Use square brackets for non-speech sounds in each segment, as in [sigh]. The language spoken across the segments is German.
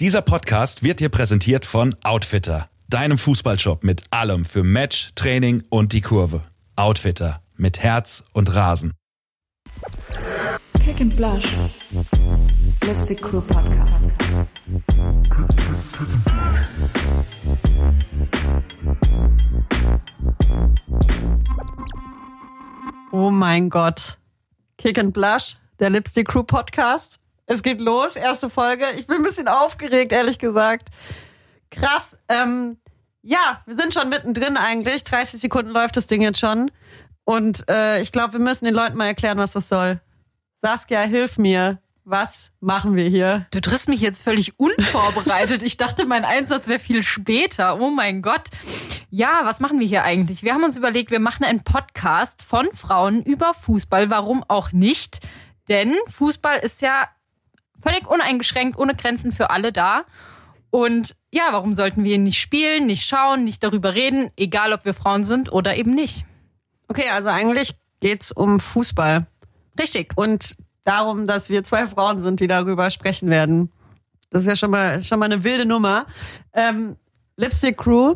Dieser Podcast wird dir präsentiert von Outfitter, deinem Fußballshop mit allem für Match, Training und die Kurve. Outfitter mit Herz und Rasen. Kick and Flash. Let's the Crew Podcast. Oh mein Gott. Kick and Blush, der Lipstick Crew Podcast. Es geht los, erste Folge. Ich bin ein bisschen aufgeregt, ehrlich gesagt. Krass. Ähm, ja, wir sind schon mittendrin eigentlich. 30 Sekunden läuft das Ding jetzt schon. Und äh, ich glaube, wir müssen den Leuten mal erklären, was das soll. Saskia, hilf mir. Was machen wir hier? Du triffst mich jetzt völlig unvorbereitet. Ich dachte, mein Einsatz wäre viel später. Oh mein Gott. Ja, was machen wir hier eigentlich? Wir haben uns überlegt, wir machen einen Podcast von Frauen über Fußball. Warum auch nicht? Denn Fußball ist ja völlig uneingeschränkt, ohne Grenzen für alle da. Und ja, warum sollten wir ihn nicht spielen, nicht schauen, nicht darüber reden, egal ob wir Frauen sind oder eben nicht? Okay, also eigentlich geht's um Fußball. Richtig. Und darum, dass wir zwei Frauen sind, die darüber sprechen werden. Das ist ja schon mal, schon mal eine wilde Nummer. Ähm, Lipstick Crew.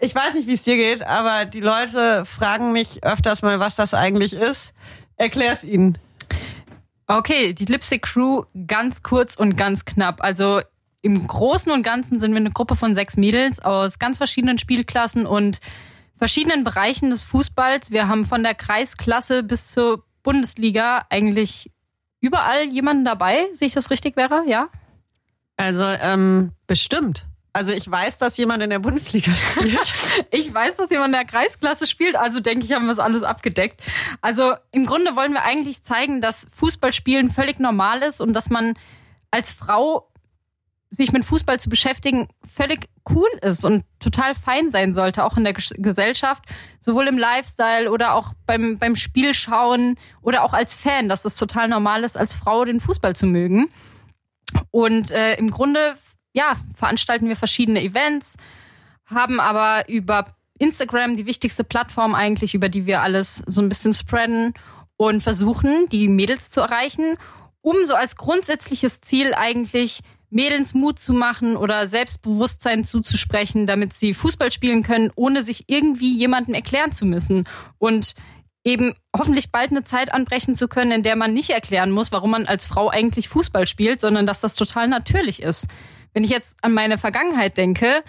Ich weiß nicht, wie es dir geht, aber die Leute fragen mich öfters mal, was das eigentlich ist. Erklär's ihnen. Okay, die Lipstick Crew ganz kurz und ganz knapp. Also im Großen und Ganzen sind wir eine Gruppe von sechs Mädels aus ganz verschiedenen Spielklassen und verschiedenen Bereichen des Fußballs. Wir haben von der Kreisklasse bis zur Bundesliga eigentlich überall jemanden dabei. Sehe ich das richtig, Vera? Ja? Also, ähm, bestimmt. Also ich weiß, dass jemand in der Bundesliga spielt. [laughs] ich weiß, dass jemand in der Kreisklasse spielt, also denke ich, haben wir es alles abgedeckt. Also im Grunde wollen wir eigentlich zeigen, dass Fußballspielen völlig normal ist und dass man als Frau sich mit Fußball zu beschäftigen völlig cool ist und total fein sein sollte, auch in der Gesellschaft, sowohl im Lifestyle oder auch beim, beim Spielschauen oder auch als Fan, dass es total normal ist, als Frau den Fußball zu mögen. Und äh, im Grunde, ja, veranstalten wir verschiedene Events, haben aber über Instagram die wichtigste Plattform eigentlich, über die wir alles so ein bisschen spreaden und versuchen, die Mädels zu erreichen, um so als grundsätzliches Ziel eigentlich Mädels Mut zu machen oder Selbstbewusstsein zuzusprechen, damit sie Fußball spielen können, ohne sich irgendwie jemandem erklären zu müssen. Und eben hoffentlich bald eine Zeit anbrechen zu können, in der man nicht erklären muss, warum man als Frau eigentlich Fußball spielt, sondern dass das total natürlich ist. Wenn ich jetzt an meine Vergangenheit denke,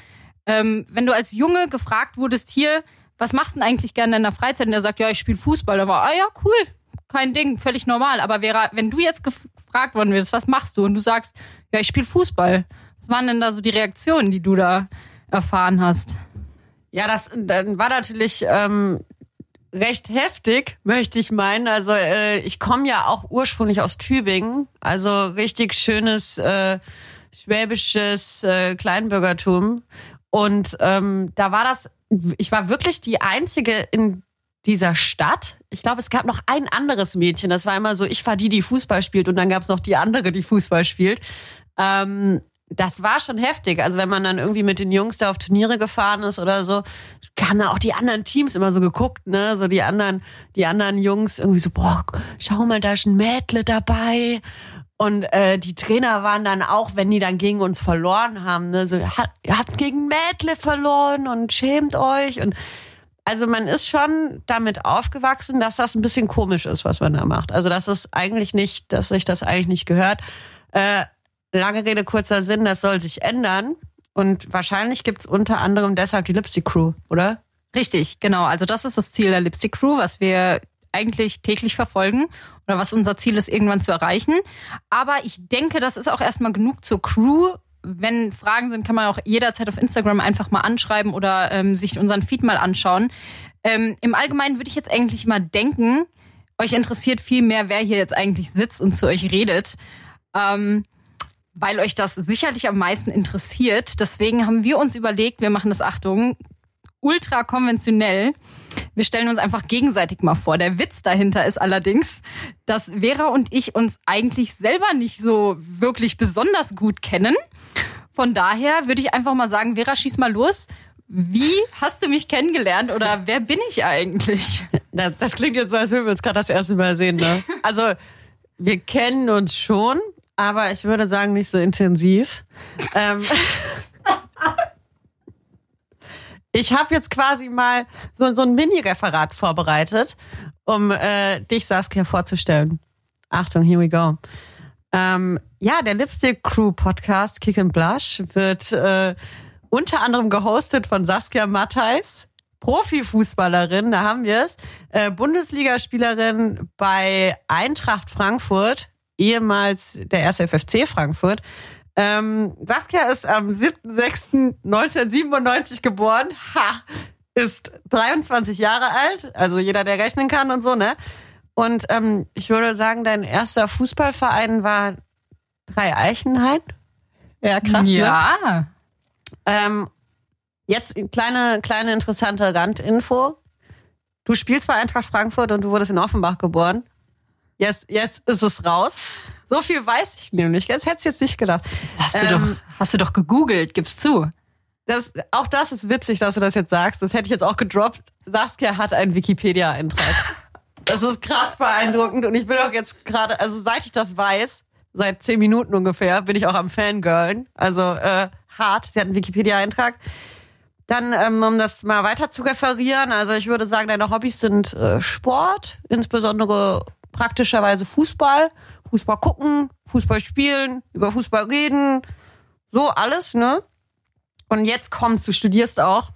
ähm, wenn du als Junge gefragt wurdest, hier, was machst du denn eigentlich gerne in der Freizeit? Und der sagt, ja, ich spiele Fußball. Da war, ah ja, cool, kein Ding, völlig normal. Aber Vera, wenn du jetzt gefragt worden wirst, was machst du? Und du sagst, ja, ich spiele Fußball. Was waren denn da so die Reaktionen, die du da erfahren hast? Ja, das dann war natürlich ähm, recht heftig, möchte ich meinen. Also äh, ich komme ja auch ursprünglich aus Tübingen, also richtig schönes äh, schwäbisches äh, Kleinbürgertum. Und ähm, da war das, ich war wirklich die einzige in dieser Stadt. Ich glaube, es gab noch ein anderes Mädchen. Das war immer so, ich war die, die Fußball spielt und dann gab es noch die andere, die Fußball spielt. Ähm, das war schon heftig. Also wenn man dann irgendwie mit den Jungs da auf Turniere gefahren ist oder so, haben da auch die anderen Teams immer so geguckt, ne? So die anderen, die anderen Jungs irgendwie so, boah, schau mal, da ist ein Mädle dabei. Und äh, die Trainer waren dann auch, wenn die dann gegen uns verloren haben, ne, so, ihr habt gegen Mädle verloren und schämt euch. Und also man ist schon damit aufgewachsen, dass das ein bisschen komisch ist, was man da macht. Also dass es eigentlich nicht, dass sich das eigentlich nicht gehört. Äh, lange Rede, kurzer Sinn, das soll sich ändern. Und wahrscheinlich gibt's unter anderem deshalb die Lipstick Crew, oder? Richtig, genau. Also das ist das Ziel der Lipstick Crew, was wir eigentlich täglich verfolgen oder was unser Ziel ist, irgendwann zu erreichen. Aber ich denke, das ist auch erstmal genug zur Crew. Wenn Fragen sind, kann man auch jederzeit auf Instagram einfach mal anschreiben oder ähm, sich unseren Feed mal anschauen. Ähm, Im Allgemeinen würde ich jetzt eigentlich mal denken, euch interessiert viel mehr, wer hier jetzt eigentlich sitzt und zu euch redet. Ähm, weil euch das sicherlich am meisten interessiert. Deswegen haben wir uns überlegt, wir machen das, Achtung, ultra konventionell. Wir stellen uns einfach gegenseitig mal vor. Der Witz dahinter ist allerdings, dass Vera und ich uns eigentlich selber nicht so wirklich besonders gut kennen. Von daher würde ich einfach mal sagen, Vera, schieß mal los. Wie hast du mich kennengelernt oder wer bin ich eigentlich? Das klingt jetzt so, als würden wir uns gerade das erste Mal sehen. Ne? Also wir kennen uns schon, aber ich würde sagen, nicht so intensiv. ähm, [laughs] ich habe jetzt quasi mal so, so ein Mini-Referat vorbereitet, um äh, dich, Saskia, vorzustellen. Achtung, here we go. Ähm, ja, der Lipstick Crew Podcast Kick and Blush wird äh, unter anderem gehostet von Saskia Matthijs, Profifußballerin, da haben wir es, äh, Bundesligaspielerin bei Eintracht Frankfurt, ehemals der erste FFC Frankfurt. Ähm, Saskia ist am 7.6.1997 geboren, ha, ist 23 Jahre alt, also jeder, der rechnen kann und so, ne? Und ähm, ich würde sagen, dein erster Fußballverein war Drei Eichenhain. Ja, krass, ne? ja. Ähm, jetzt eine kleine, kleine interessante Randinfo. Du spielst bei Eintracht Frankfurt und du wurdest in Offenbach geboren. Jetzt, jetzt ist es raus. So viel weiß ich nämlich. Jetzt hätte ich jetzt nicht gedacht. Hast du, Ähm, doch, hast du doch gegoogelt, gib's zu. Das, auch das ist witzig, dass du das jetzt sagst. Das hätte ich jetzt auch gedroppt. Saskia hat einen Wikipedia-Eintrag. Das ist krass beeindruckend und ich bin auch jetzt gerade, also seit ich das weiß, seit zehn Minuten ungefähr, bin ich auch am Fangirlen. Also äh, hart. Sie hat einen Wikipedia-Eintrag. Dann, ähm, um das mal weiter zu referieren, also ich würde sagen, deine Hobbys sind äh, Sport, insbesondere praktischerweise Fußball, Fußball gucken, Fußball spielen, über Fußball reden, so alles, ne? Und jetzt kommst, du studierst auch.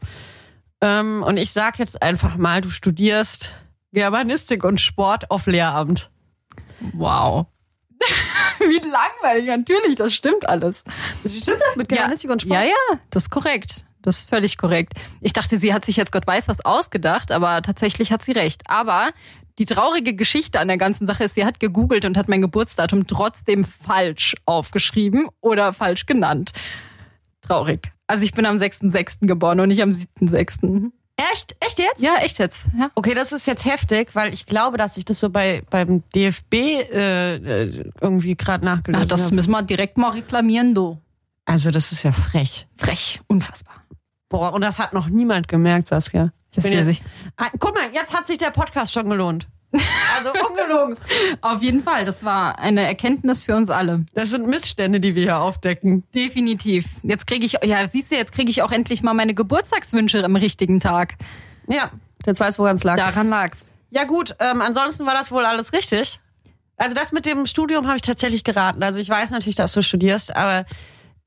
Ähm, und ich sag jetzt einfach mal, du studierst Germanistik und Sport auf Lehramt. Wow. [laughs] Wie langweilig, natürlich, das stimmt alles. Stimmt das mit Germanistik und Sport? Ja, ja, das ist korrekt. Das ist völlig korrekt. Ich dachte, sie hat sich jetzt Gott weiß was ausgedacht, aber tatsächlich hat sie recht. Aber die traurige Geschichte an der ganzen Sache ist, sie hat gegoogelt und hat mein Geburtsdatum trotzdem falsch aufgeschrieben oder falsch genannt. Traurig. Also ich bin am 6.6. geboren und nicht am 7.6. Echt? Echt jetzt? Ja, echt jetzt. Ja. Okay, das ist jetzt heftig, weil ich glaube, dass ich das so bei beim DFB äh, äh, irgendwie gerade Ach, nachgelesen das habe. müssen wir direkt mal reklamieren, du. Also das ist ja frech. Frech, unfassbar. Boah, und das hat noch niemand gemerkt, Saskia. Das bin jetzt, Ah, guck mal, jetzt hat sich der Podcast schon gelohnt. Also ungelogen. [laughs] Auf jeden Fall, das war eine Erkenntnis für uns alle. Das sind Missstände, die wir hier aufdecken. Definitiv. Jetzt kriege ich, ja, siehst du, jetzt kriege ich auch endlich mal meine Geburtstagswünsche am richtigen Tag. Ja, jetzt weiß, woran es lag. Daran lag's. Ja gut, ähm, ansonsten war das wohl alles richtig. Also das mit dem Studium habe ich tatsächlich geraten. Also ich weiß natürlich, dass du studierst, aber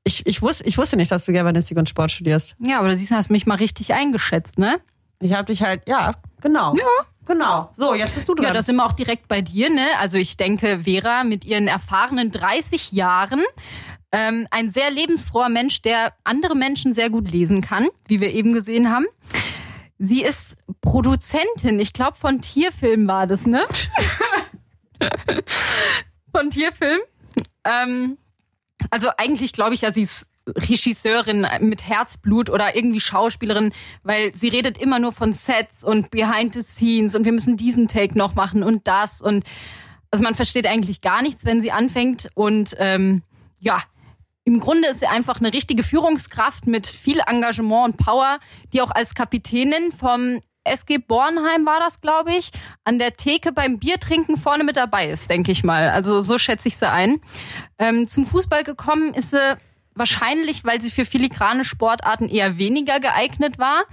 ich, ich, wusste, ich wusste nicht, dass du Germanistik und Sport studierst. Ja, aber du siehst, du hast mich mal richtig eingeschätzt, ne? Ich habe dich halt, ja, genau. Ja. Genau. So, jetzt bist du dran. Ja, das sind wir auch direkt bei dir, ne? Also ich denke, Vera mit ihren erfahrenen 30 Jahren, ähm, ein sehr lebensfroher Mensch, der andere Menschen sehr gut lesen kann, wie wir eben gesehen haben. Sie ist Produzentin, ich glaube von Tierfilm war das, ne? [laughs] von Tierfilm. Ähm, also eigentlich glaube ich ja, sie ist Regisseurin mit Herzblut oder irgendwie Schauspielerin, weil sie redet immer nur von Sets und Behind the Scenes und wir müssen diesen Take noch machen und das und also man versteht eigentlich gar nichts, wenn sie anfängt und ähm, ja, im Grunde ist sie einfach eine richtige Führungskraft mit viel Engagement und Power, die auch als Kapitänin vom SG Bornheim war das, glaube ich, an der Theke beim Biertrinken vorne mit dabei ist, denke ich mal. Also so schätze ich sie ein. Ähm, zum Fußball gekommen ist sie wahrscheinlich, weil sie für filigrane Sportarten eher weniger geeignet war.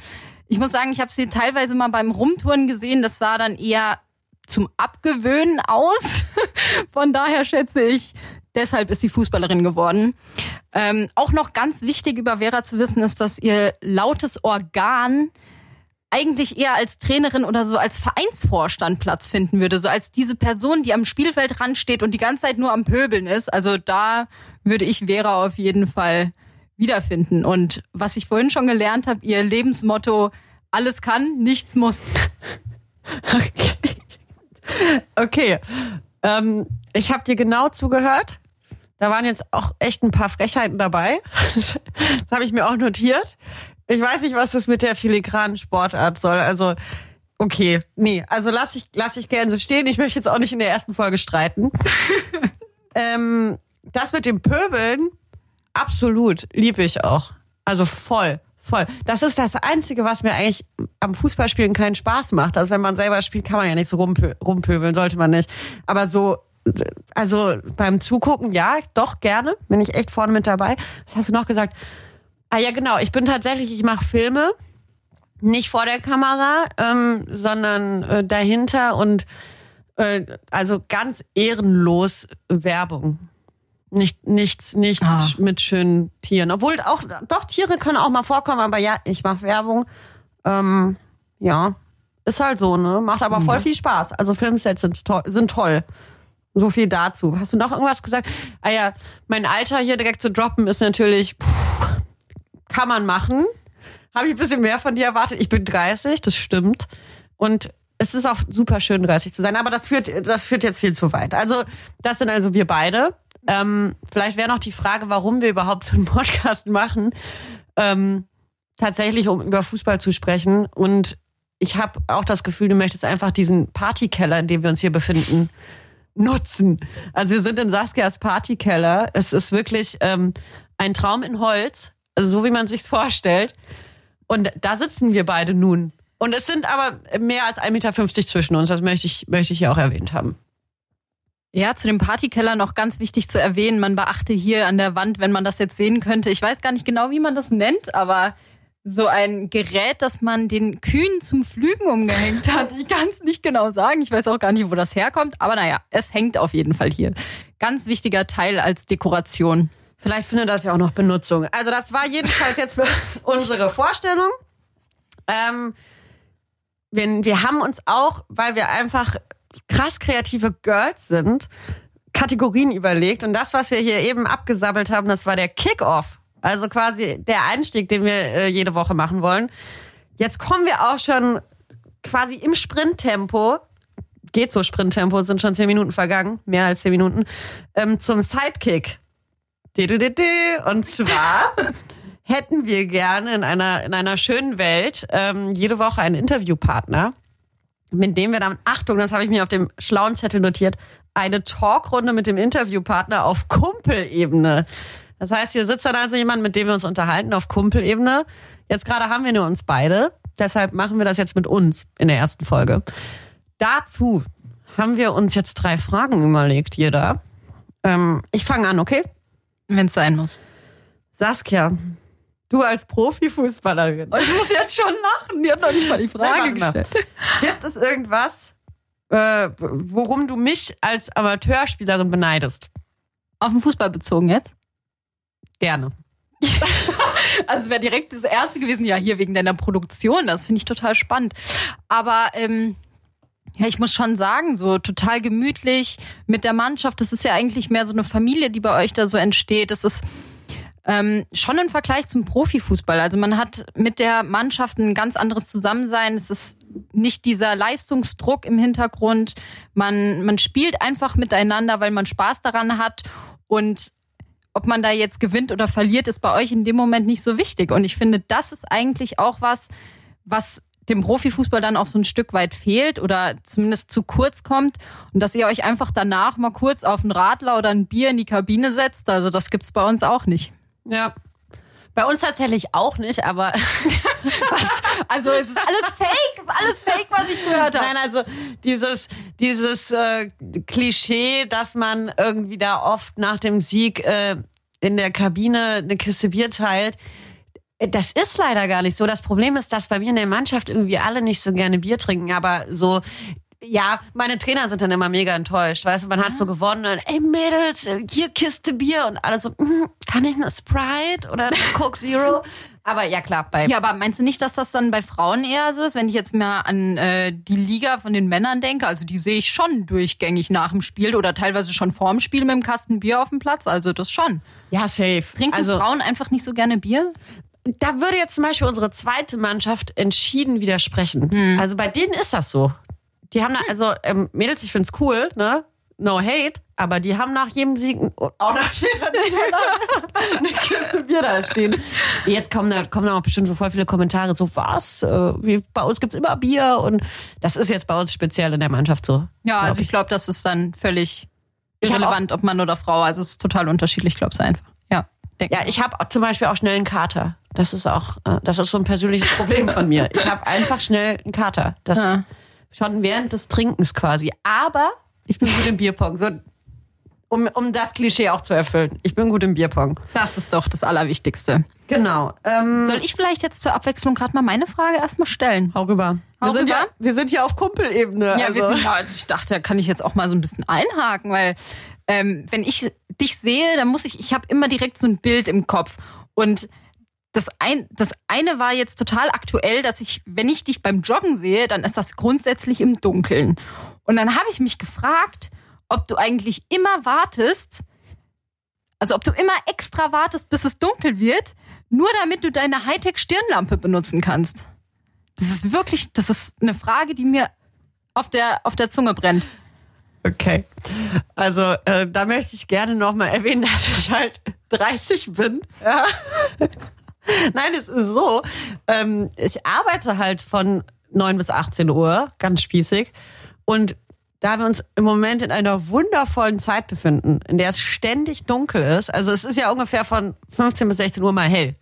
Ich muss sagen, ich habe sie teilweise mal beim Rumtouren gesehen. Das sah dann eher zum Abgewöhnen aus. [laughs] Von daher schätze ich, deshalb ist sie Fußballerin geworden. Ähm, auch noch ganz wichtig über Vera zu wissen ist, dass ihr lautes Organ eigentlich eher als Trainerin oder so als Vereinsvorstand Platz finden würde, so als diese Person, die am Spielfeldrand steht und die ganze Zeit nur am Pöbeln ist. Also da würde ich Vera auf jeden Fall wiederfinden. Und was ich vorhin schon gelernt habe, ihr Lebensmotto, alles kann, nichts muss. [laughs] Okay. Okay. Ähm, ich habe dir genau zugehört. Da waren jetzt auch echt ein paar Frechheiten dabei. [laughs] Das, das habe ich mir auch notiert. Ich weiß nicht, was das mit der filigranen Sportart soll. Also, okay, nee, also lass ich, lass ich gern so stehen. Ich möchte jetzt auch nicht in der ersten Folge streiten. [laughs] ähm, das mit dem Pöbeln, absolut, liebe ich auch. Also voll, voll. Das ist das Einzige, was mir eigentlich am Fußballspielen keinen Spaß macht. Also wenn man selber spielt, kann man ja nicht so rumpö rumpöbeln, sollte man nicht. Aber so also beim Zugucken, ja, doch gerne. Bin ich echt vorne mit dabei. Was hast du noch gesagt? Ah ja, genau. Ich bin tatsächlich, ich mache Filme. Nicht vor der Kamera, ähm, sondern äh, dahinter und äh, also ganz ehrenlos Werbung. Nicht, nichts, nichts Ah. mit schönen Tieren. Obwohl auch, doch, Tiere können auch mal vorkommen, aber ja, ich mache Werbung. Ähm, ja, ist halt so, ne? Macht aber voll viel Spaß. Also Filmsets sind, to sind toll. So viel dazu. Hast du noch irgendwas gesagt? Ah ja, mein Alter hier direkt zu droppen ist natürlich, puh, kann man machen. Habe ich ein bisschen mehr von dir erwartet. Ich bin 30, das stimmt. Und es ist auch super schön, 30 zu sein. Aber das führt, das führt jetzt viel zu weit. Also, das sind also wir beide. Ähm, vielleicht wäre noch die Frage, warum wir überhaupt so einen Podcast machen. Ähm, tatsächlich, um über Fußball zu sprechen. Und ich habe auch das Gefühl, du möchtest einfach diesen Partykeller, in dem wir uns hier befinden, nutzen. Also wir sind in Saskias Partykeller. Es ist wirklich ähm, ein Traum in Holz, also so wie man sich's vorstellt. Und da sitzen wir beide nun. Und es sind aber mehr als 1,50 Meter zwischen uns. Das möchte ich, möchte ich hier auch erwähnt haben. Ja, zu dem Partykeller noch ganz wichtig zu erwähnen. Man beachte hier an der Wand, wenn man das jetzt sehen könnte. Ich weiß gar nicht genau, wie man das nennt, aber so ein Gerät, das man den Kühen zum Flügen umgehängt hat. Ich kann es nicht genau sagen. Ich weiß auch gar nicht, wo das herkommt. Aber naja, es hängt auf jeden Fall hier. Ganz wichtiger Teil als Dekoration. Vielleicht findet das ja auch noch Benutzung. Also das war jedenfalls jetzt [laughs] unsere Vorstellung. Ähm, wir, wir haben uns auch, weil wir einfach krass kreative Girls sind, Kategorien überlegt. Und das, was wir hier eben abgesammelt haben, das war der Kick-Off. Also quasi der Einstieg, den wir äh, jede Woche machen wollen. Jetzt kommen wir auch schon quasi im Sprinttempo, geht so Sprinttempo, sind schon zehn Minuten vergangen, mehr als zehn Minuten, ähm, zum Sidekick. Und zwar [laughs] hätten wir gerne in einer, in einer schönen Welt ähm, jede Woche einen Interviewpartner, mit dem wir dann, Achtung, das habe ich mir auf dem schlauen Zettel notiert, eine Talkrunde mit dem Interviewpartner auf Kumpelebene. Das heißt, hier sitzt dann also jemand, mit dem wir uns unterhalten auf Kumpelebene. Jetzt gerade haben wir nur uns beide. Deshalb machen wir das jetzt mit uns in der ersten Folge. Dazu haben wir uns jetzt drei Fragen überlegt, jeder. Ähm, ich fange an, okay? Wenn es sein muss. Saskia, du als Profifußballerin, Oh, ich muss jetzt schon lachen. Die hat noch nicht mal die Frage Nein, gestellt. gibt es irgendwas, äh, worum du mich als Amateurspielerin beneidest? Auf den Fußball bezogen jetzt? Gerne. [laughs] Also es wäre direkt das erste gewesen, ja, hier wegen deiner Produktion. Das finde ich total spannend. Aber ähm, ja, ich muss schon sagen, so total gemütlich mit der Mannschaft. Das ist ja eigentlich mehr so eine Familie, die bei euch da so entsteht. Das ist ähm, schon ein Vergleich zum Profifußball. Also man hat mit der Mannschaft ein ganz anderes Zusammensein. Es ist nicht dieser Leistungsdruck im Hintergrund. Man, man spielt einfach miteinander, weil man Spaß daran hat. Und ob man da jetzt gewinnt oder verliert, ist bei euch in dem Moment nicht so wichtig. Und ich finde, das ist eigentlich auch was, was dem Profifußball dann auch so ein Stück weit fehlt oder zumindest zu kurz kommt und dass ihr euch einfach danach mal kurz auf einen Radler oder ein Bier in die Kabine setzt. Also das gibt's bei uns auch nicht. Ja. Bei uns tatsächlich auch nicht, aber [laughs] Was? Also es ist alles Fake, ist alles Fake, was ich gehört habe. nein, also dieses, dieses äh, Klischee, dass man irgendwie da oft nach dem Sieg äh, in der Kabine eine Kiste Bier teilt, das ist leider gar nicht so. Das Problem ist, dass bei mir in der Mannschaft irgendwie alle nicht so gerne Bier trinken, aber so ja, meine Trainer sind dann immer mega enttäuscht. Weißt du, man hat so gewonnen und ey Mädels, hier Kiste Bier und alle so, "Mm, kann ich eine Sprite oder eine Coke Zero? [laughs] Aber ja klar, bei Ja, aber meinst du nicht, dass das dann bei Frauen eher so ist? Wenn ich jetzt mal an äh, die Liga von den Männern denke, also die sehe ich schon durchgängig nach dem Spiel oder teilweise schon vorm Spiel mit dem Kasten Bier auf dem Platz. Also das schon. ja safe. Trinken also Frauen einfach nicht so gerne Bier? Da würde jetzt zum Beispiel unsere zweite Mannschaft entschieden widersprechen. Hm. Also bei denen ist das so. Die haben da, also ähm, Mädels, ich find's cool, ne? No hate, aber die haben nach jedem Sieg oh, auch nach jeder [laughs] eine Kiste Bier da stehen. Jetzt kommen da, kommen da auch bestimmt voll viele Kommentare, so was, äh, wie, bei uns gibt's immer Bier und das ist jetzt bei uns speziell in der Mannschaft so. Ja, glaub also ich glaube, das ist dann völlig irrelevant, ob Mann oder Frau. Also es ist total unterschiedlich, glaube ich einfach. Ja. Ich habe zum Beispiel auch schnell einen Kater. Das ist auch, äh, das ist so ein persönliches Problem von mir. Ich habe einfach schnell einen Kater. Das Ja. schon während des Trinkens quasi. Aber ich bin gut im Bierpong. So, um, um das Klischee auch zu erfüllen. Ich bin gut im Bierpong. Das ist doch das Allerwichtigste. Genau. Ähm, Soll ich vielleicht jetzt zur Abwechslung gerade mal meine Frage erstmal stellen? hau rüber. Hau wir, sind rüber? Ja, wir sind ja auf Kumpelebene. Ja, also. wir sind, also ich dachte, da kann ich jetzt auch mal so ein bisschen einhaken, weil ähm, wenn ich dich sehe, dann muss ich, ich habe immer direkt so ein Bild im Kopf. Und das, ein, das eine war jetzt total aktuell, dass ich, wenn ich dich beim Joggen sehe, dann ist das grundsätzlich im Dunkeln. Und dann habe ich mich gefragt, ob du eigentlich immer wartest, also ob du immer extra wartest, bis es dunkel wird, nur damit du deine Hightech-Stirnlampe benutzen kannst. Das ist wirklich, das ist eine Frage, die mir auf der, auf der Zunge brennt. Okay. Also äh, da möchte ich gerne nochmal erwähnen, [laughs] dass ich halt 30 bin. Ja. [laughs] Nein, es ist so. Ähm, ich arbeite halt von 9 bis 18 Uhr, ganz spießig. Und da wir uns im Moment in einer wundervollen Zeit befinden, in der es ständig dunkel ist, also es ist ja ungefähr von 15 bis 16 Uhr mal hell.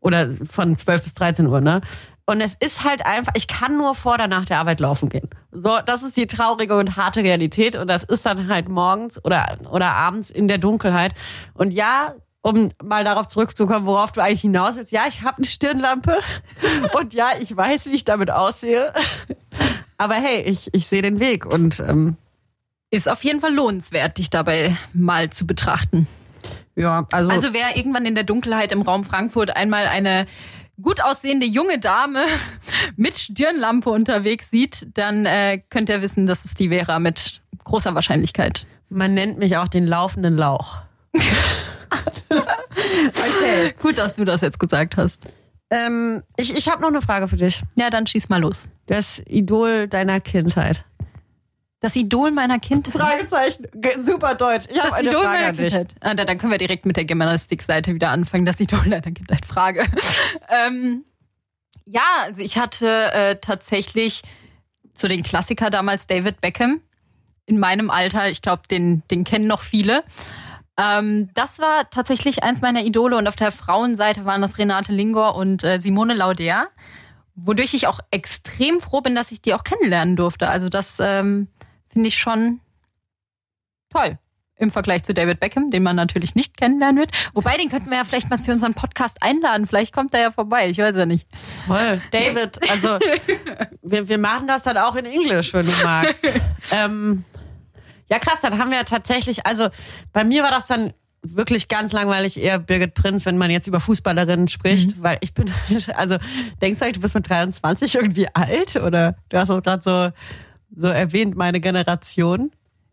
Oder von 12 bis 13 Uhr, ne? Und es ist halt einfach, ich kann nur vor oder nach der Arbeit laufen gehen. So, das ist die traurige und harte Realität. Und das ist dann halt morgens oder, oder abends in der Dunkelheit. Und ja, um mal darauf zurückzukommen, worauf du eigentlich hinaus willst. Ja, ich habe eine Stirnlampe. [laughs] Und ja, ich weiß, wie ich damit aussehe. Aber hey, ich, ich sehe den Weg. Und ähm, Ist auf jeden Fall lohnenswert, dich dabei mal zu betrachten. ja, also, Also wer irgendwann in der Dunkelheit im Raum Frankfurt einmal eine gut aussehende junge Dame [laughs] mit Stirnlampe unterwegs sieht, dann äh, könnt ihr wissen, das ist die Vera mit großer Wahrscheinlichkeit. man nennt mich auch den laufenden Lauch. okay. [laughs] Gut, dass du das jetzt gesagt hast. Ähm, ich ich habe noch eine Frage für dich. Ja, dann schieß mal los. Das Idol deiner Kindheit. Das Idol meiner Kindheit. Fragezeichen. Ge- Super deutsch. Ich Das eine Idol Frage meiner. Kindheit. Ah, da- dann können wir direkt mit der Germanistik-Seite wieder anfangen. Das Idol meiner Kindheit. Frage. [laughs] ähm, ja, also ich hatte äh, tatsächlich zu den Klassiker damals David Beckham. In meinem Alter, ich glaube, den, den kennen noch viele. Ähm, das war tatsächlich eins meiner Idole und auf der Frauenseite waren das Renate Lingor und äh, Simone Lauder, wodurch ich auch extrem froh bin, dass ich die auch kennenlernen durfte. Also das ähm, finde ich schon toll im Vergleich zu David Beckham, den man natürlich nicht kennenlernen wird. Wobei, den könnten wir ja vielleicht mal für unseren Podcast einladen. Vielleicht kommt er ja vorbei. Ich weiß ja nicht. Voll. David, also [laughs] wir, wir machen das dann auch in Englisch, wenn du magst. [laughs] ähm, ja, krass, dann haben wir ja tatsächlich, also bei mir war das dann wirklich ganz langweilig eher Birgit Prinz, wenn man jetzt über Fußballerinnen spricht, weil ich bin, [laughs] also denkst du eigentlich, du bist mit 23 irgendwie alt oder du hast auch gerade so, so erwähnt, meine Generation.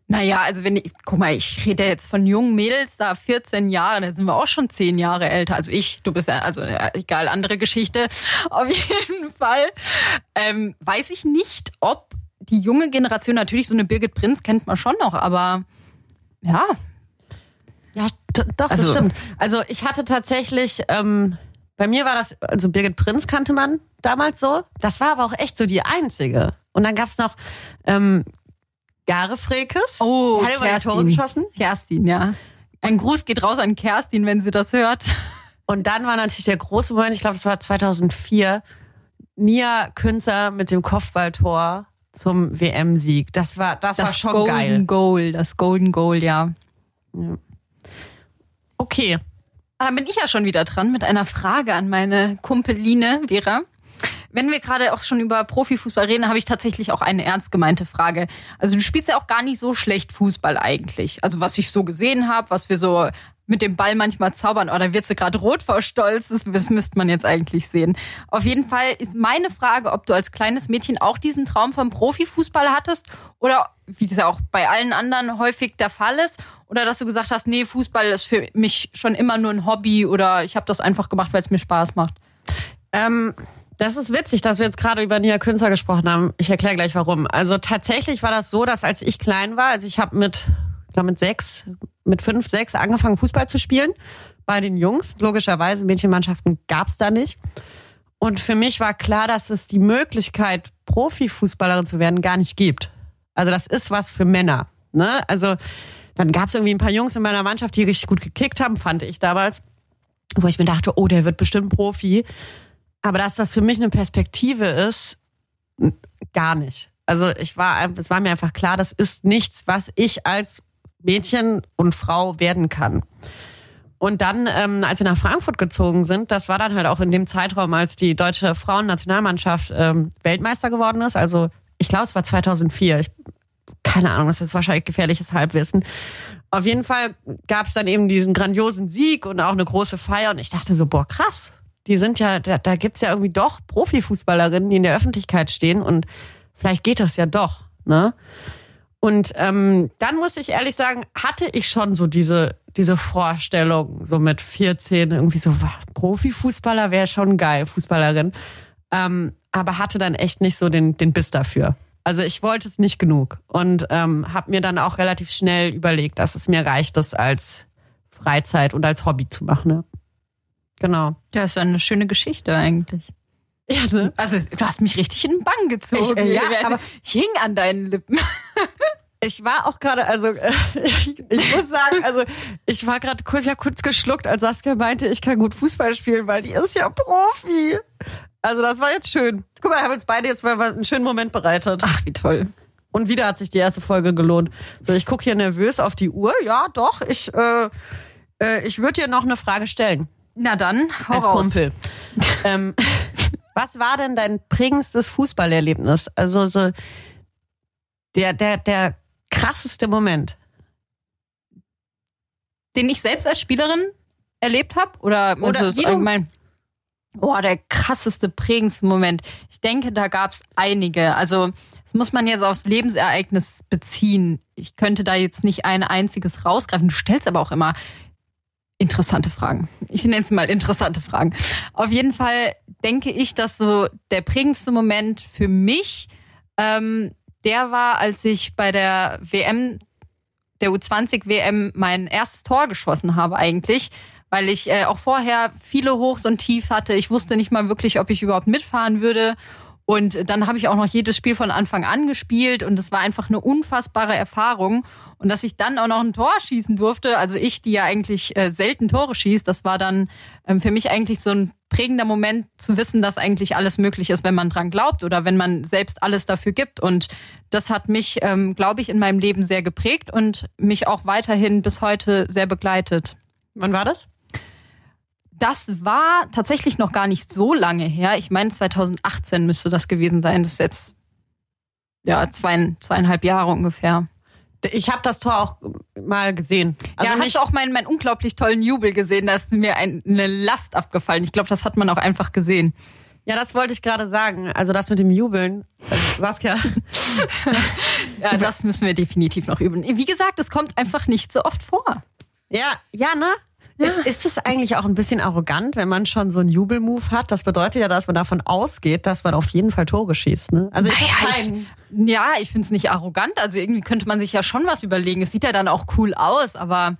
Naja, also wenn ich, guck mal, ich rede ja jetzt von jungen Mädels, da 14 Jahre, da sind wir auch schon 10 Jahre älter. Also ich, du bist ja, also egal, andere Geschichte. [laughs] Auf jeden Fall ähm, weiß ich nicht, ob die junge Generation, natürlich so eine Birgit Prinz kennt man schon noch, aber ja, Ja, doch, das Also- stimmt. Also ich hatte tatsächlich, ähm, bei mir war das, also Birgit Prinz kannte man damals so. Das war aber auch echt so die einzige. Und dann gab's noch ähm, Gare Frekes. Oh, die hat über die Tore Kerstin. geschossen. Kerstin, ja. Ein Gruß geht raus an Kerstin, wenn sie das hört. Und dann war natürlich der große Moment, ich glaube, das war 2004, Nia Künzer mit dem Kopfballtor zum WM-Sieg. Das war, das, war schon Golden geil. Goal, das Golden Goal, ja. Okay. Ah, Dann bin ich ja schon wieder dran mit einer Frage an meine Kumpeline Vera. Wenn wir gerade auch schon über Profifußball reden, habe ich tatsächlich auch eine ernst gemeinte Frage. Also du spielst ja auch gar nicht so schlecht Fußball eigentlich. Also was ich so gesehen habe, was wir so mit dem Ball manchmal zaubern, oder wird sie gerade rot vor Stolz? Das, das müsste man jetzt eigentlich sehen. Auf jeden Fall ist meine Frage, ob du als kleines Mädchen auch diesen Traum vom Profifußball hattest oder wie das ja auch bei allen anderen häufig der Fall ist, oder dass du gesagt hast, nee, Fußball ist für mich schon immer nur ein Hobby oder ich habe das einfach gemacht, weil es mir Spaß macht. Ähm, das ist witzig, dass wir jetzt gerade über Nia Künzer gesprochen haben. Ich erkläre gleich warum. Also tatsächlich war das so, dass als ich klein war, also ich habe mit, ich glaube mit sechs, mit fünf, sechs angefangen Fußball zu spielen bei den Jungs. Logischerweise Mädchenmannschaften gab's da nicht. Und für mich war klar, dass es die Möglichkeit, Profifußballerin zu werden, gar nicht gibt. Also das ist was für Männer. Ne? Also dann gab's irgendwie ein paar Jungs in meiner Mannschaft, die richtig gut gekickt haben, fand ich damals. Wo ich mir dachte, oh, der wird bestimmt Profi. Aber dass das für mich eine Perspektive ist, gar nicht. Also ich war, es war mir einfach klar, das ist nichts, was ich als Mädchen und Frau werden kann. Und dann, ähm, als wir nach Frankfurt gezogen sind, das war dann halt auch in dem Zeitraum, als die deutsche Frauennationalmannschaft ähm, Weltmeister geworden ist. Also ich glaube, es war 2004. Ich, keine Ahnung, das ist jetzt wahrscheinlich gefährliches Halbwissen. Auf jeden Fall gab es dann eben diesen grandiosen Sieg und auch eine große Feier. Und ich dachte so, boah, krass. Die sind ja, da, da gibt's ja irgendwie doch Profifußballerinnen, die in der Öffentlichkeit stehen und vielleicht geht das ja doch. Ne? Und ähm, dann musste ich ehrlich sagen, hatte ich schon so diese, diese Vorstellung, so mit 14, irgendwie so, Profifußballer wäre schon geil, Fußballerin. Ähm, aber hatte dann echt nicht so den, den Biss dafür. Also ich wollte es nicht genug und ähm, habe mir dann auch relativ schnell überlegt, dass es mir reicht, das als Freizeit und als Hobby zu machen. Ne? Genau. Ja, ist ja eine schöne Geschichte eigentlich. Ja, ne? Also, du hast mich richtig in den Bann gezogen. Ich, äh, ja, aber- ich hing an deinen Lippen. [laughs] Ich war auch gerade, also äh, ich, ich muss sagen, also ich war gerade kurz, ja kurz geschluckt, als Saskia meinte, ich kann gut Fußball spielen, weil die ist ja Profi. Also das war jetzt schön. Guck mal, haben uns beide jetzt mal einen schönen Moment bereitet. Ach, wie toll. Und wieder hat sich die erste Folge gelohnt. So, ich gucke hier nervös auf die Uhr. Ja, doch, ich, äh, äh, ich würde dir noch eine Frage stellen. Na dann, hau als raus. Kumpel. [laughs] ähm, was war denn dein prägendstes Fußballerlebnis? Also so der, der, der krasseste Moment. Den ich selbst als Spielerin erlebt habe? Oder, Oder also wie allgemein? Oh, der krasseste, prägendste Moment. Ich denke, da gab es einige. Also, das muss man jetzt aufs Lebensereignis beziehen. Ich könnte da jetzt nicht ein einziges rausgreifen. Du stellst aber auch immer interessante Fragen. Ich nenne es mal interessante Fragen. Auf jeden Fall denke ich, dass so der prägendste Moment für mich ähm, der war, als ich bei der WM, der U20-WM, mein erstes Tor geschossen habe eigentlich, weil ich äh, auch vorher viele Hochs und Tief hatte. Ich wusste nicht mal wirklich, ob ich überhaupt mitfahren würde. Und dann habe ich auch noch jedes Spiel von Anfang an gespielt und es war einfach eine unfassbare Erfahrung. Und dass ich dann auch noch ein Tor schießen durfte, also ich, die ja eigentlich äh, selten Tore schießt, das war dann ähm, für mich eigentlich so ein prägender Moment zu wissen, dass eigentlich alles möglich ist, wenn man dran glaubt oder wenn man selbst alles dafür gibt. Und das hat mich, ähm, glaube ich, in meinem Leben sehr geprägt und mich auch weiterhin bis heute sehr begleitet. Wann war das? Das war tatsächlich noch gar nicht so lange her. Ich meine, 2018 müsste das gewesen sein. Das ist jetzt ja zwei, zweieinhalb Jahre ungefähr. Ich habe das Tor auch mal gesehen. Also ja, hast du auch meinen, meinen unglaublich tollen Jubel gesehen? Da ist mir ein, eine Last abgefallen. Ich glaube, das hat man auch einfach gesehen. ja, das wollte ich gerade sagen. Also das mit dem Jubeln. Also, Saskia. [laughs] [laughs] Ja, das müssen wir definitiv noch üben. Wie gesagt, es kommt einfach nicht so oft vor. Ja, ja, ne? Ist, ist es eigentlich auch ein bisschen arrogant, wenn man schon so einen Jubelmove hat? Das bedeutet ja, dass man davon ausgeht, dass man auf jeden Fall Tore schießt. Ne? Also ich Naja, ich, ja, ich finde es nicht arrogant. Also irgendwie könnte man sich ja schon was überlegen. Es sieht ja dann auch cool aus, aber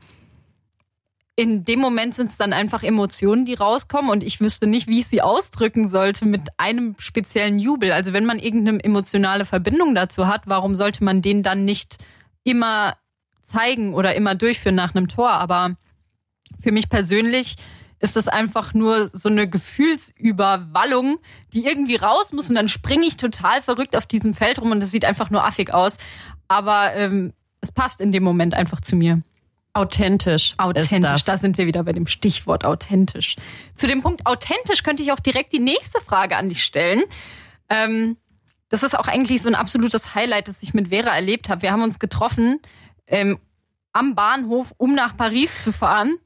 in dem Moment sind es dann einfach Emotionen, die rauskommen und ich wüsste nicht, wie ich sie ausdrücken sollte mit einem speziellen Jubel. Also wenn man irgendeine emotionale Verbindung dazu hat, warum sollte man den dann nicht immer zeigen oder immer durchführen nach einem Tor? Aber für mich persönlich ist das einfach nur so eine Gefühlsüberwallung, die irgendwie raus muss und dann springe ich total verrückt auf diesem Feld rum und das sieht einfach nur affig aus. Aber ähm, es passt in dem Moment einfach zu mir. authentisch. Authentisch, da sind wir wieder bei dem Stichwort authentisch. Zu dem Punkt authentisch könnte ich auch direkt die nächste Frage an dich stellen. Ähm, das ist auch eigentlich so ein absolutes Highlight, das ich mit Vera erlebt habe. Wir haben uns getroffen ähm, am Bahnhof, um nach Paris zu fahren.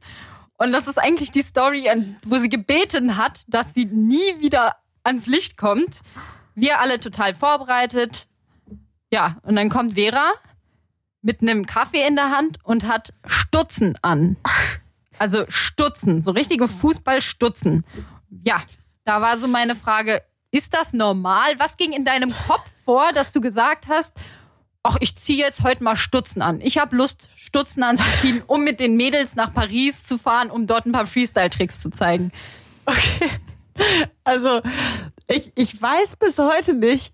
Und das ist eigentlich die Story, wo sie gebeten hat, dass sie nie wieder ans Licht kommt. Wir alle total vorbereitet. Ja, und dann kommt Vera mit einem Kaffee in der Hand und hat Stutzen an. Also Stutzen, so richtige Fußballstutzen. Ja, da war so meine Frage, ist das normal? Was ging in deinem Kopf vor, dass du gesagt hast, ach, ich ziehe jetzt heute mal Stutzen an. Ich habe Lust, Stutzen anzuziehen, um mit den Mädels nach Paris zu fahren, um dort ein paar Freestyle-Tricks zu zeigen. Also, ich, ich weiß bis heute nicht.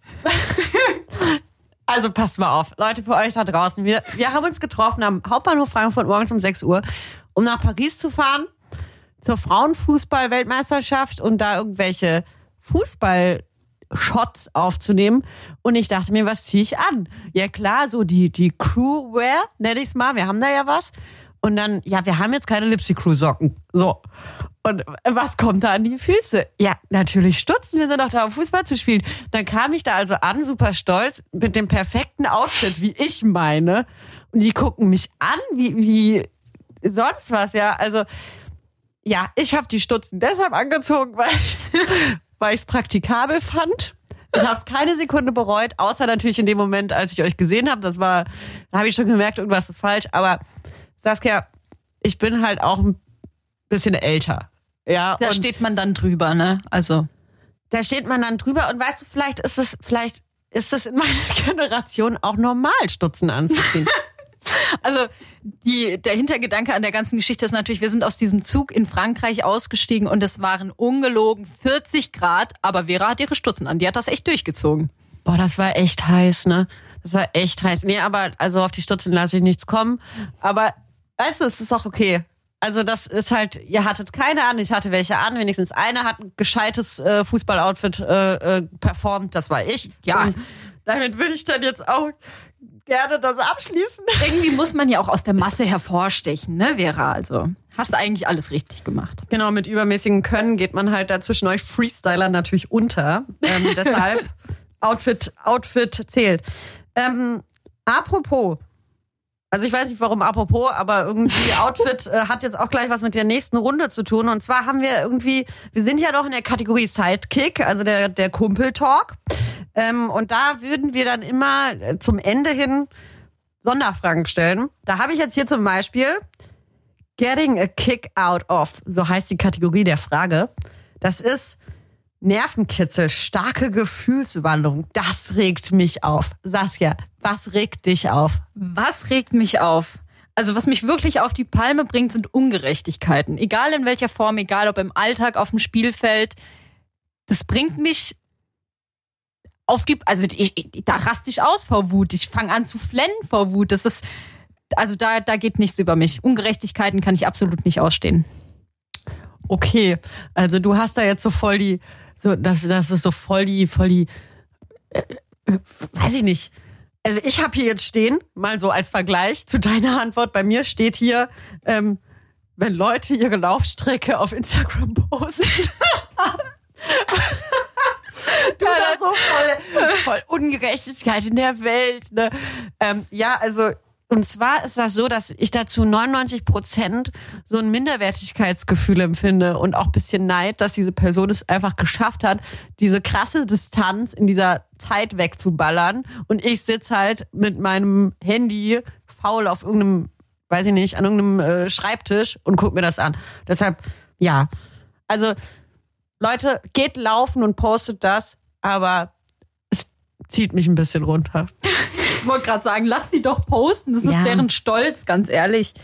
Also passt mal auf, Leute, für euch da draußen. Wir, wir haben uns getroffen am Hauptbahnhof Frankfurt morgens um 6 Uhr, um nach Paris zu fahren, zur Frauenfußball-Weltmeisterschaft und da irgendwelche Fußball- Shots aufzunehmen. Und ich dachte mir, was ziehe ich an? Ja klar, so die, die Crewwear, nenne ich es mal. Wir haben da ja was. Und dann, ja, wir haben jetzt keine Lipsy Crew Socken. So. Und was kommt da an die Füße? Ja, natürlich Stutzen. Wir sind doch da, um Fußball zu spielen. Dann kam ich da also an, super stolz, mit dem perfekten Outfit, wie ich meine. Und die gucken mich an, wie, wie sonst was, ja. Also, ja, ich habe die Stutzen deshalb angezogen, weil, weil ich es praktikabel fand. Ich habe es keine Sekunde bereut, außer natürlich in dem Moment, als ich euch gesehen habe. Das war, da habe ich schon gemerkt, irgendwas ist falsch. Aber Saskia, ich bin halt auch ein bisschen älter. Ja, Da steht man dann drüber, ne? Also. da steht man dann drüber und weißt du, vielleicht ist es, vielleicht ist es in meiner [laughs] Generation auch normal, Stutzen anzuziehen. [laughs] Also die, der Hintergedanke an der ganzen Geschichte ist natürlich, wir sind aus diesem Zug in Frankreich ausgestiegen und es waren ungelogen 40 Grad, aber Vera hat ihre Stutzen an. Die hat das echt durchgezogen. Boah, das war echt heiß, ne? Das war echt heiß. Nee, aber also auf die Stutzen lasse ich nichts kommen. Aber weißt du, es ist auch okay. Also das ist halt, ihr hattet keine an, ich hatte welche an, wenigstens eine hat ein gescheites äh, Fußballoutfit äh, äh, performt, das war ich. Ja. Und damit würde ich dann jetzt auch gerne das abschließen. [laughs] Irgendwie muss man ja auch aus der Masse hervorstechen, ne, Vera? Also hast du eigentlich alles richtig gemacht. Genau, mit übermäßigem Können geht man halt da zwischen euch Freestyler natürlich unter. Ähm, [laughs] deshalb Outfit, Outfit zählt. Ähm, apropos, also ich weiß nicht warum apropos, aber irgendwie [laughs] Outfit äh, hat jetzt auch gleich was mit der nächsten Runde zu tun. Und zwar haben wir irgendwie, wir sind ja noch in der Kategorie Sidekick, also der, der Kumpel-Talk. Ähm, und da würden wir dann immer äh, zum Ende hin Sonderfragen stellen. Da habe ich jetzt hier zum Beispiel Getting a Kick Out of, so heißt die Kategorie der Frage. Das ist Nervenkitzel, starke Gefühlsüberwindung. Das regt mich auf. Saskia, was regt dich auf? Was regt mich auf? Also was mich wirklich auf die Palme bringt, sind Ungerechtigkeiten. Egal in welcher Form, egal ob im Alltag, auf dem Spielfeld. Das bringt mich auf die, also ich, ich, da raste ich aus vor Wut. Ich fange an zu flennen vor Wut. Das ist, also da, da geht nichts über mich. Ungerechtigkeiten kann ich absolut nicht ausstehen. Okay, also du hast da jetzt so voll die, so das, das ist so voll die, voll die, äh, äh, weiß ich nicht. Also ich habe hier jetzt stehen, mal so als Vergleich zu deiner Antwort. Bei mir steht hier, ähm, wenn Leute ihre Laufstrecke auf Instagram posten. [laughs] [laughs] [laughs] du da so voll, voll Ungerechtigkeit in der Welt. Ne? Ähm, ja, also und zwar ist das so, dass ich dazu 99 Prozent so ein Minderwertigkeitsgefühl empfinde und auch ein bisschen Neid, dass diese Person es einfach geschafft hat, diese krasse Distanz in dieser Zeit wegzuballern. Und ich sitze halt mit meinem Handy faul auf irgendeinem, weiß ich nicht, an irgendeinem äh, Schreibtisch und guck mir das an. Deshalb, ja. Also, Leute, geht laufen und postet das, aber es zieht mich ein bisschen runter. Ich wollte gerade sagen, lass sie doch posten. Das ist Ja. deren Stolz, ganz ehrlich.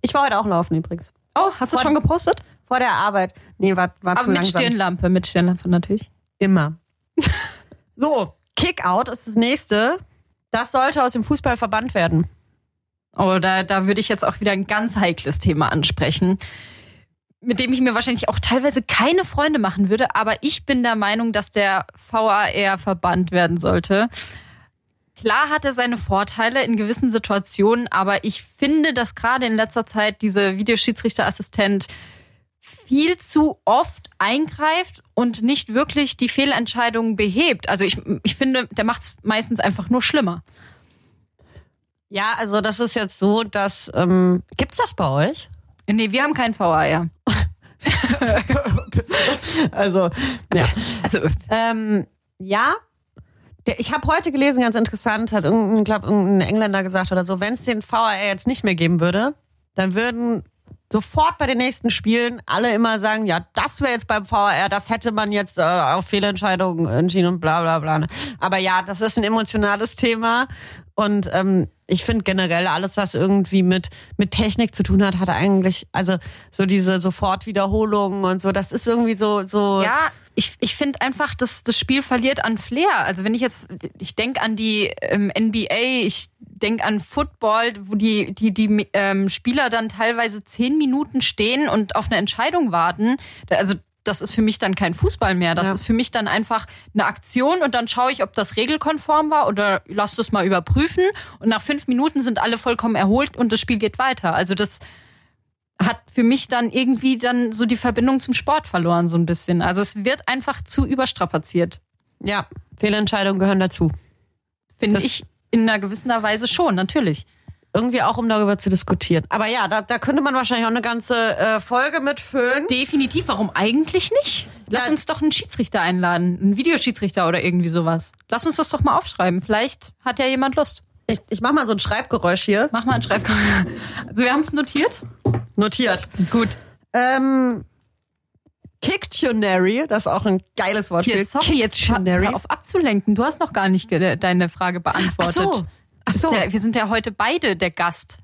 Ich war heute auch laufen übrigens. Oh, hast du schon gepostet? Vor der Arbeit. Nee, war, war Aber zu mit langsam. Stirnlampe, mit Stirnlampe natürlich. Immer. [laughs] so, Kickout ist das nächste. Das sollte aus dem Fußball verbannt werden. Oh, da, da würde ich jetzt auch wieder ein ganz heikles Thema ansprechen, mit dem ich mir wahrscheinlich auch teilweise keine Freunde machen würde. Aber ich bin der Meinung, dass der VAR verbannt werden sollte. Klar hat er seine Vorteile in gewissen Situationen, aber ich finde, dass gerade in letzter Zeit diese Videoschiedsrichterassistent viel zu oft eingreift und nicht wirklich die Fehlentscheidungen behebt. Also ich, ich finde, der macht es meistens einfach nur schlimmer. Ja, also das ist jetzt so, dass ähm, gibt's das bei euch? Nee, wir haben keinen VAR. [laughs] Also ja, Also, ähm, ja. Ich habe heute gelesen, ganz interessant, hat irgendein, glaub, irgendein Engländer gesagt oder so, wenn es den VAR jetzt nicht mehr geben würde, dann würden sofort bei den nächsten Spielen alle immer sagen, ja, das wäre jetzt beim VAR, das hätte man jetzt äh, auf Fehlentscheidungen entschieden und bla bla bla. Aber ja, das ist ein emotionales Thema und ähm, ich finde generell alles, was irgendwie mit mit Technik zu tun hat, hat eigentlich also so diese Sofortwiederholungen und so. Das ist irgendwie so so. ja, ich, ich finde einfach, dass das Spiel verliert an Flair. Also wenn ich jetzt, ich denke an die ähm, NBA, ich denke an Football, wo die, die, die ähm, Spieler dann teilweise zehn Minuten stehen und auf eine Entscheidung warten. Also das ist für mich dann kein Fußball mehr. Das Ja. ist für mich dann einfach eine Aktion und dann schaue ich, ob das regelkonform war oder lass das mal überprüfen. Und nach fünf Minuten sind alle vollkommen erholt und das Spiel geht weiter. Also das hat für mich dann irgendwie dann so die Verbindung zum Sport verloren, so ein bisschen. Also es wird einfach zu überstrapaziert. Ja, Fehlentscheidungen gehören dazu. Finde ich in einer gewissen Weise schon, natürlich. Irgendwie auch, um darüber zu diskutieren. Aber ja, da, da könnte man wahrscheinlich auch eine ganze äh, Folge mitfüllen. Definitiv, warum eigentlich nicht? Lass Ja. uns doch einen Schiedsrichter einladen, einen Videoschiedsrichter oder irgendwie sowas. Lass uns das doch mal aufschreiben. Vielleicht hat ja jemand Lust. Ich, ich mach mal so ein Schreibgeräusch hier. Mach mal einen Schreibkommentar. Also wir haben es notiert. Notiert. Gut. Ähm, Kictionary, das ist auch ein geiles Wortspiel. Hier, sorry, jetzt hör auf abzulenken. Du hast noch gar nicht deine Frage beantwortet. Ach so. Ach so. Ja, wir sind ja heute beide der Gast.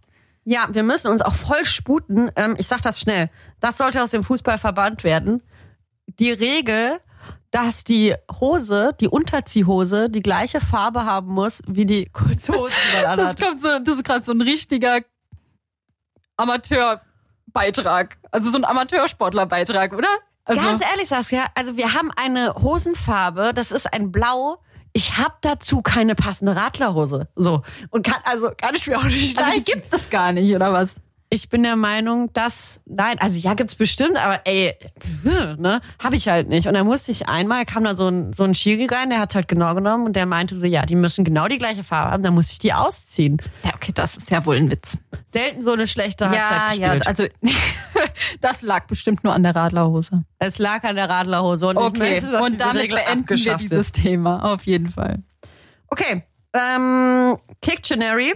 Ja, wir müssen uns auch voll sputen. Ähm, ich sag das schnell. Das sollte aus dem Fußball verbannt werden. Die Regel, dass die Hose, die Unterziehhose, die gleiche Farbe haben muss wie die kurze Hose, die man [laughs] Das, kommt so, das ist gerade so ein richtiger Amateurbeitrag. Also so ein Amateursportlerbeitrag, oder? Also, Ganz ehrlich, Saskia, also wir haben eine Hosenfarbe, das ist ein Blau. Ich habe dazu keine passende Radlerhose. So. Und kann, also kann ich mir auch nicht also die leisten. gibt es gar nicht, oder was? Ich bin der Meinung, dass nein, also ja gibt's bestimmt, aber ey, ne, habe ich halt nicht. Und dann musste ich einmal kam da so ein so ein Schiri rein, der hat's halt genau genommen und der meinte so, ja, die müssen genau die gleiche Farbe haben, dann muss ich die ausziehen. Ja, okay, das ist ja wohl ein Witz. Selten so eine schlechte Halbzeit Ja, ja, gespielt. also [laughs] das lag bestimmt nur an der Radlerhose. es lag an der Radlerhose und ich Okay, möchte, dass und damit Regel beenden wir dieses Thema, auf jeden Fall. Okay, ähm, Kictionary,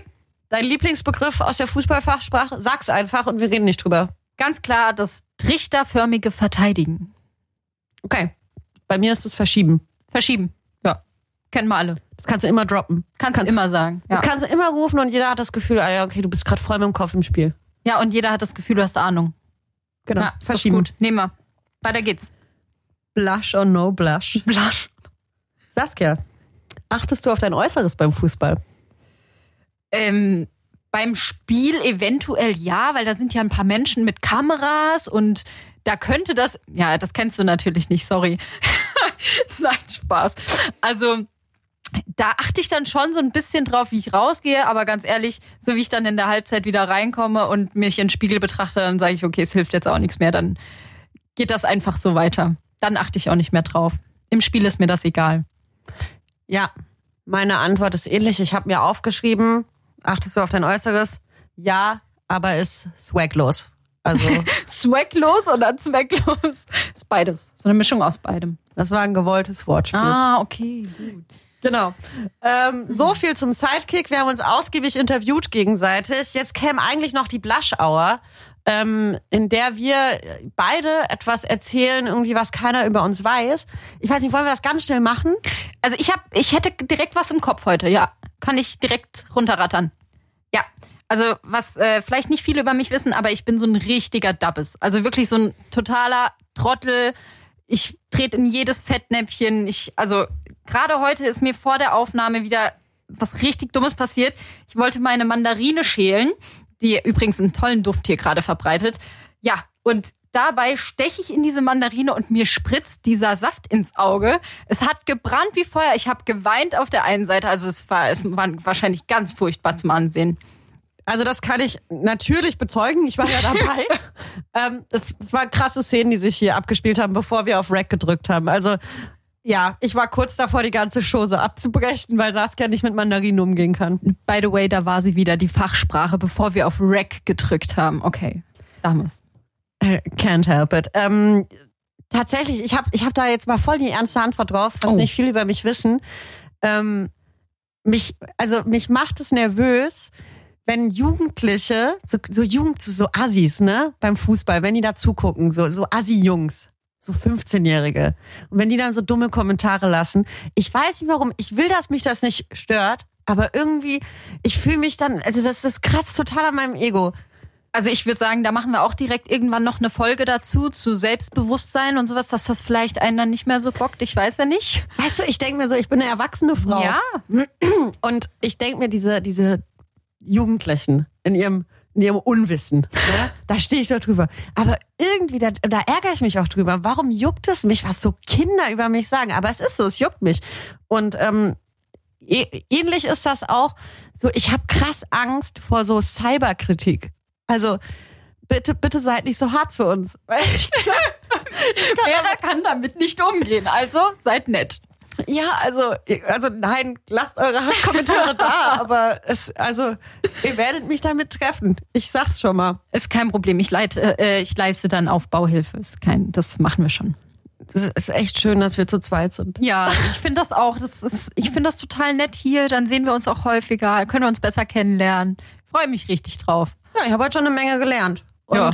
dein Lieblingsbegriff aus der Fußballfachsprache, sag's einfach und wir reden nicht drüber. Ganz klar das trichterförmige Verteidigen. Okay, bei mir ist es verschieben. Verschieben. Ja, kennen wir alle. Das kannst du immer droppen. Kannst du immer sagen. Ja. Das kannst du immer rufen und jeder hat das Gefühl, ah ja, okay, du bist gerade voll mit dem Kopf im Spiel. ja, und jeder hat das Gefühl, du hast Ahnung. Genau. Ist Verschieben. Gut, nehmen wir. Weiter geht's. Blush or no blush. Blush. Saskia, achtest du auf dein Äußeres beim Fußball? Ähm, beim Spiel eventuell ja, weil da sind ja ein paar Menschen mit Kameras und da könnte das, ja, das kennst du natürlich nicht, sorry. [laughs] Nein, Spaß. Also, da achte ich dann schon so ein bisschen drauf, wie ich rausgehe, aber ganz ehrlich, so wie ich dann in der Halbzeit wieder reinkomme und mich in den Spiegel betrachte, dann sage ich, okay, es hilft jetzt auch nichts mehr, dann geht das einfach so weiter. Dann achte ich auch nicht mehr drauf. Im Spiel ist mir das egal. Ja, meine Antwort ist ähnlich. Ich habe mir aufgeschrieben, achtest du auf dein Äußeres? Ja, aber ist swaglos. Also, [laughs] Swaglos oder zwecklos? Ist beides. So eine Mischung aus beidem. das war ein gewolltes Wortspiel. Ah, okay, gut. Genau. Ähm, so viel zum Sidekick. Wir haben uns ausgiebig interviewt gegenseitig. Jetzt käme eigentlich noch die Blush Hour, ähm, in der wir beide etwas erzählen, irgendwie was keiner über uns weiß. Ich weiß nicht, wollen wir das ganz schnell machen? Also ich hab, ich hätte direkt was im Kopf heute, ja. Kann ich direkt runterrattern. Ja. Also, was äh, vielleicht nicht viele über mich wissen, aber ich bin so ein richtiger Dabbes. Also wirklich so ein totaler Trottel. Ich trete in jedes Fettnäpfchen. Ich, also, gerade heute ist mir vor der Aufnahme wieder was richtig Dummes passiert. Ich wollte meine Mandarine schälen, die übrigens einen tollen Duft hier gerade verbreitet. Ja, und dabei steche ich in diese Mandarine und mir spritzt dieser Saft ins Auge. Es hat gebrannt wie Feuer. Ich habe geweint auf der einen Seite. Also es war, es war wahrscheinlich ganz furchtbar zum Ansehen. Also das kann ich natürlich bezeugen. Ich war ja dabei. [laughs] ähm, es, es waren krasse Szenen, die sich hier abgespielt haben, bevor wir auf Rack gedrückt haben. Also ja, ich war kurz davor, die ganze Chose abzubrechen, weil Saskia nicht mit Mandarinen umgehen kann. By the way, da war sie wieder die Fachsprache, bevor wir auf Rec gedrückt haben. Okay, damals. [laughs] Can't help it. Ähm, tatsächlich, ich habe ich hab da jetzt mal voll die ernste Antwort drauf, was Oh. nicht viel über mich wissen. Ähm, mich, also mich macht es nervös, wenn Jugendliche, so, so Jugend, so, so Assis, ne, beim Fußball, wenn die da zugucken, so, so Assi-Jungs, so 15-Jährige. Und wenn die dann so dumme Kommentare lassen. Ich weiß nicht warum, ich will, dass mich das nicht stört, aber irgendwie, ich fühle mich dann, also das, das kratzt total an meinem Ego. Also ich würde sagen, da machen wir auch direkt irgendwann noch eine Folge dazu, zu Selbstbewusstsein und sowas, dass das vielleicht einen dann nicht mehr so bockt. Ich weiß ja nicht. Weißt du, ich denke mir so, ich bin eine erwachsene Frau. Ja, [clears throat] Und ich denke mir, diese, diese Jugendlichen in ihrem in ihrem Unwissen. Ne? Da stehe ich doch drüber. Aber irgendwie, da, da ärgere ich mich auch drüber. Warum juckt es mich, was so Kinder über mich sagen? Aber es ist so, es juckt mich. Und ähm, ähnlich ist das auch. So, ich habe krass Angst vor so Cyberkritik. Also bitte, bitte seid nicht so hart zu uns. [laughs] Vera [laughs] kann damit nicht umgehen, also seid nett. Ja, also, also nein, lasst eure Hasskommentare da, [laughs] aber es, also, ihr werdet mich damit treffen. Ich sag's schon mal. Ist kein Problem. Ich, leite, äh, ich leiste dann Aufbauhilfe. Ist kein, das machen wir schon. Es ist echt schön, dass wir zu zweit sind. Ja, ich finde das auch. Das ist, ich finde das total nett hier. Dann sehen wir uns auch häufiger, können wir uns besser kennenlernen. Freue mich richtig drauf. Ja, ich habe heute schon eine Menge gelernt. Und Ja.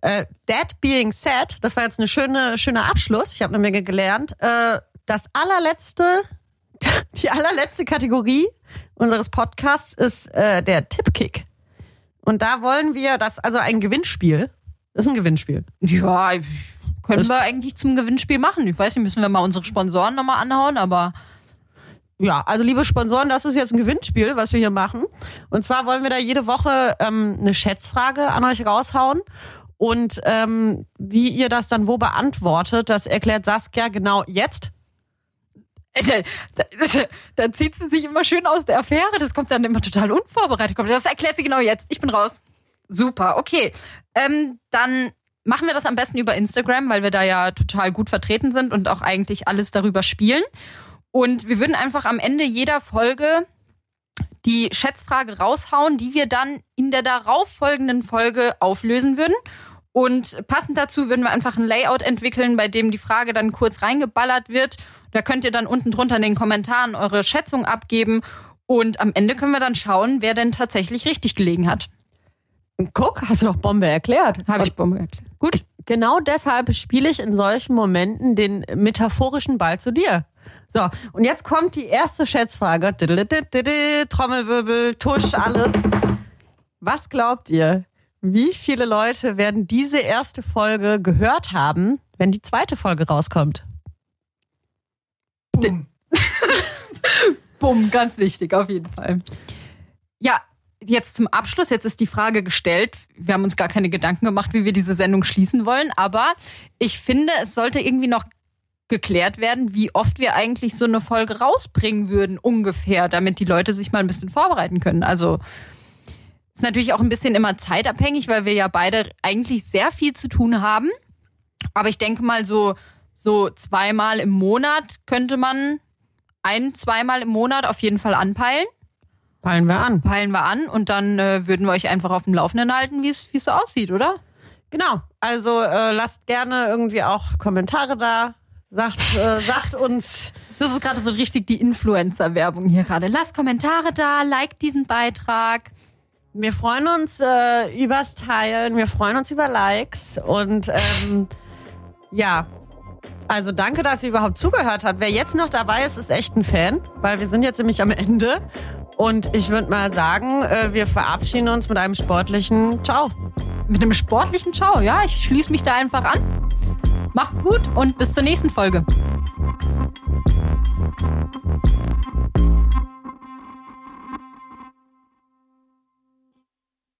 äh, that being said, das war jetzt eine schöne, schöner Abschluss. Ich habe eine Menge gelernt. Äh, das allerletzte, [laughs] die allerletzte Kategorie unseres Podcasts ist äh, der Tippkick. Und da wollen wir das, also ein Gewinnspiel. Das ist ein Gewinnspiel. Ja, können wir eigentlich zum Gewinnspiel machen. Ich weiß nicht, müssen wir mal unsere Sponsoren nochmal anhauen, aber Ja, also liebe Sponsoren, das ist jetzt ein Gewinnspiel, was wir hier machen. Und zwar wollen wir da jede Woche ähm, eine Schätzfrage an euch raushauen. Und ähm, wie ihr das dann wo beantwortet, das erklärt Saskia genau jetzt. Äh, Da, da, da zieht sie sich immer schön aus der Affäre. Das kommt dann immer total unvorbereitet. Das erklärt sie genau jetzt. Ich bin raus. Super, okay. Ähm, dann machen wir das am besten über Instagram, weil wir da ja total gut vertreten sind und auch eigentlich alles darüber spielen. Und wir würden einfach am Ende jeder Folge die Schätzfrage raushauen, die wir dann in der darauffolgenden Folge auflösen würden. Und passend dazu würden wir einfach ein Layout entwickeln, bei dem die Frage dann kurz reingeballert wird. Da könnt ihr dann unten drunter in den Kommentaren eure Schätzung abgeben. Und am Ende können wir dann schauen, wer denn tatsächlich richtig gelegen hat. Guck, hast du doch Bombe erklärt. Habe ich Bombe erklärt. Gut. Genau deshalb spiele ich in solchen Momenten den metaphorischen Ball zu dir. So, und jetzt kommt die erste Schätzfrage. Trommelwirbel, Tusch, alles. Was glaubt ihr? Wie viele Leute werden diese erste Folge gehört haben, wenn die zweite Folge rauskommt? Bumm, [laughs] ganz wichtig, auf jeden Fall. Ja, jetzt zum Abschluss. Jetzt ist die Frage gestellt. Wir haben uns gar keine Gedanken gemacht, wie wir diese Sendung schließen wollen. Aber ich finde, es sollte irgendwie noch geklärt werden, wie oft wir eigentlich so eine Folge rausbringen würden, ungefähr, damit die Leute sich mal ein bisschen vorbereiten können. Also ist natürlich auch ein bisschen immer zeitabhängig, weil wir ja beide eigentlich sehr viel zu tun haben. Aber ich denke mal, so, so zweimal im Monat könnte man ein, zweimal im Monat auf jeden Fall anpeilen. Peilen wir an. Peilen wir an und dann äh, würden wir euch einfach auf dem Laufenden halten, wie es so aussieht, oder? Genau. Also äh, lasst gerne irgendwie auch Kommentare da. Sagt, äh, sagt uns, Das ist gerade so richtig die Influencer-Werbung hier gerade. Lasst Kommentare da, liked diesen Beitrag. Wir freuen uns äh, übers Teilen, wir freuen uns über Likes und ähm, ja, also danke, dass ihr überhaupt zugehört habt. Wer jetzt noch dabei ist, ist echt ein Fan, weil wir sind jetzt nämlich am Ende und ich würde mal sagen, äh, wir verabschieden uns mit einem sportlichen Ciao. Mit einem sportlichen Ciao, ja, ich schließe mich da einfach an. Macht's gut und bis zur nächsten Folge.